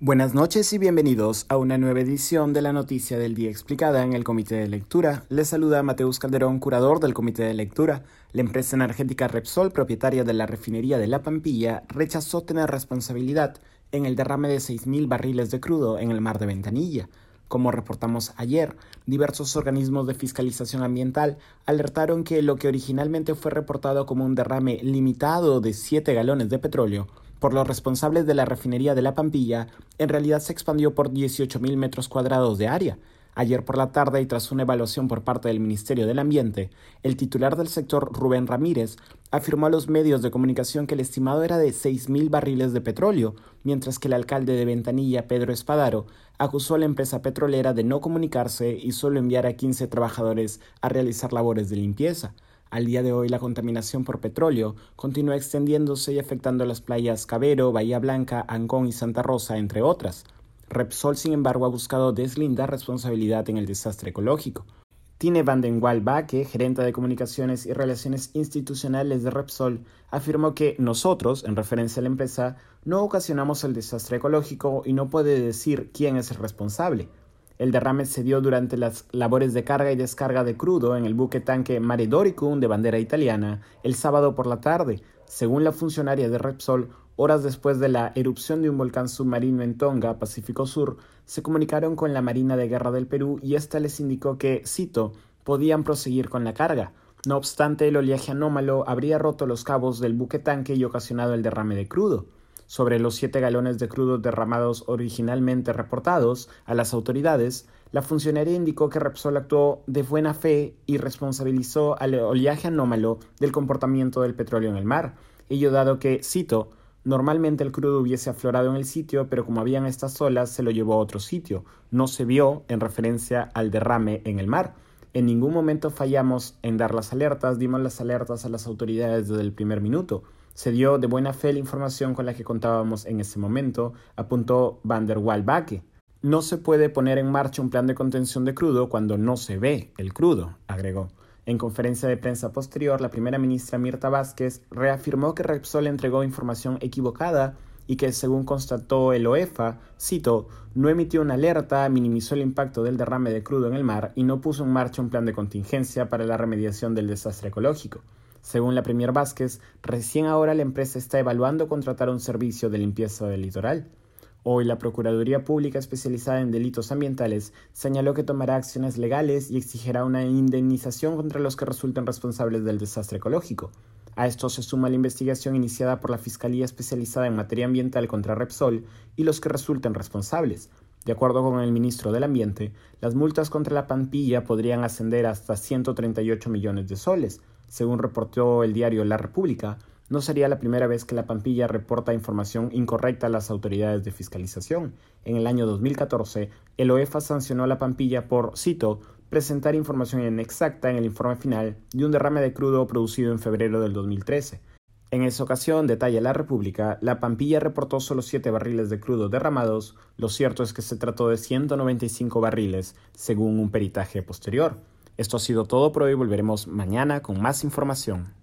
Buenas noches y bienvenidos a una nueva edición de la Noticia del Día Explicada en el Comité de Lectura. Les saluda Mateus Calderón, curador del Comité de Lectura. La empresa energética Repsol, propietaria de la refinería de La Pampilla, rechazó tener responsabilidad en el derrame de 6.000 barriles de crudo en el mar de Ventanilla. Como reportamos ayer, diversos organismos de fiscalización ambiental alertaron que lo que originalmente fue reportado como un derrame limitado de 7 galones de petróleo por los responsables de la refinería de La Pampilla, en realidad se expandió por 18.000 metros cuadrados de área. Ayer por la tarde y tras una evaluación por parte del Ministerio del Ambiente, el titular del sector, Rubén Ramírez, afirmó a los medios de comunicación que el estimado era de 6.000 barriles de petróleo, mientras que el alcalde de Ventanilla, Pedro Espadaro, acusó a la empresa petrolera de no comunicarse y solo enviar a 15 trabajadores a realizar labores de limpieza. Al día de hoy la contaminación por petróleo continúa extendiéndose y afectando las playas Cabero, Bahía Blanca, Ancón y Santa Rosa, entre otras. Repsol, sin embargo, ha buscado deslindar responsabilidad en el desastre ecológico. Tine van den Bake, gerente de comunicaciones y relaciones institucionales de Repsol, afirmó que nosotros, en referencia a la empresa, no ocasionamos el desastre ecológico y no puede decir quién es el responsable. El derrame se dio durante las labores de carga y descarga de crudo en el buque tanque Mare Doricum de bandera italiana el sábado por la tarde, según la funcionaria de Repsol, horas después de la erupción de un volcán submarino en Tonga, Pacífico Sur, se comunicaron con la Marina de Guerra del Perú y ésta les indicó que, cito, podían proseguir con la carga. No obstante, el oleaje anómalo habría roto los cabos del buque tanque y ocasionado el derrame de crudo sobre los siete galones de crudo derramados originalmente reportados a las autoridades, la funcionaria indicó que Repsol actuó de buena fe y responsabilizó al oleaje anómalo del comportamiento del petróleo en el mar, ello dado que, cito, Normalmente el crudo hubiese aflorado en el sitio, pero como habían estas olas, se lo llevó a otro sitio. No se vio en referencia al derrame en el mar. En ningún momento fallamos en dar las alertas, dimos las alertas a las autoridades desde el primer minuto. Se dio de buena fe la información con la que contábamos en ese momento, apuntó Van der Waal No se puede poner en marcha un plan de contención de crudo cuando no se ve el crudo, agregó. En conferencia de prensa posterior, la primera ministra Mirta Vázquez reafirmó que Repsol entregó información equivocada y que, según constató el OEFA, cito, no emitió una alerta, minimizó el impacto del derrame de crudo en el mar y no puso en marcha un plan de contingencia para la remediación del desastre ecológico. Según la Premier Vázquez, recién ahora la empresa está evaluando contratar un servicio de limpieza del litoral. Hoy la Procuraduría Pública especializada en delitos ambientales señaló que tomará acciones legales y exigirá una indemnización contra los que resulten responsables del desastre ecológico. A esto se suma la investigación iniciada por la Fiscalía Especializada en Materia Ambiental contra Repsol y los que resulten responsables. De acuerdo con el ministro del Ambiente, las multas contra la Pampilla podrían ascender hasta 138 millones de soles, según reportó el diario La República, no sería la primera vez que la Pampilla reporta información incorrecta a las autoridades de fiscalización. En el año 2014, el OEFA sancionó a la Pampilla por, cito, presentar información inexacta en el informe final de un derrame de crudo producido en febrero del 2013. En esa ocasión, detalla la República, la Pampilla reportó solo 7 barriles de crudo derramados, lo cierto es que se trató de 195 barriles, según un peritaje posterior. Esto ha sido todo por hoy, volveremos mañana con más información.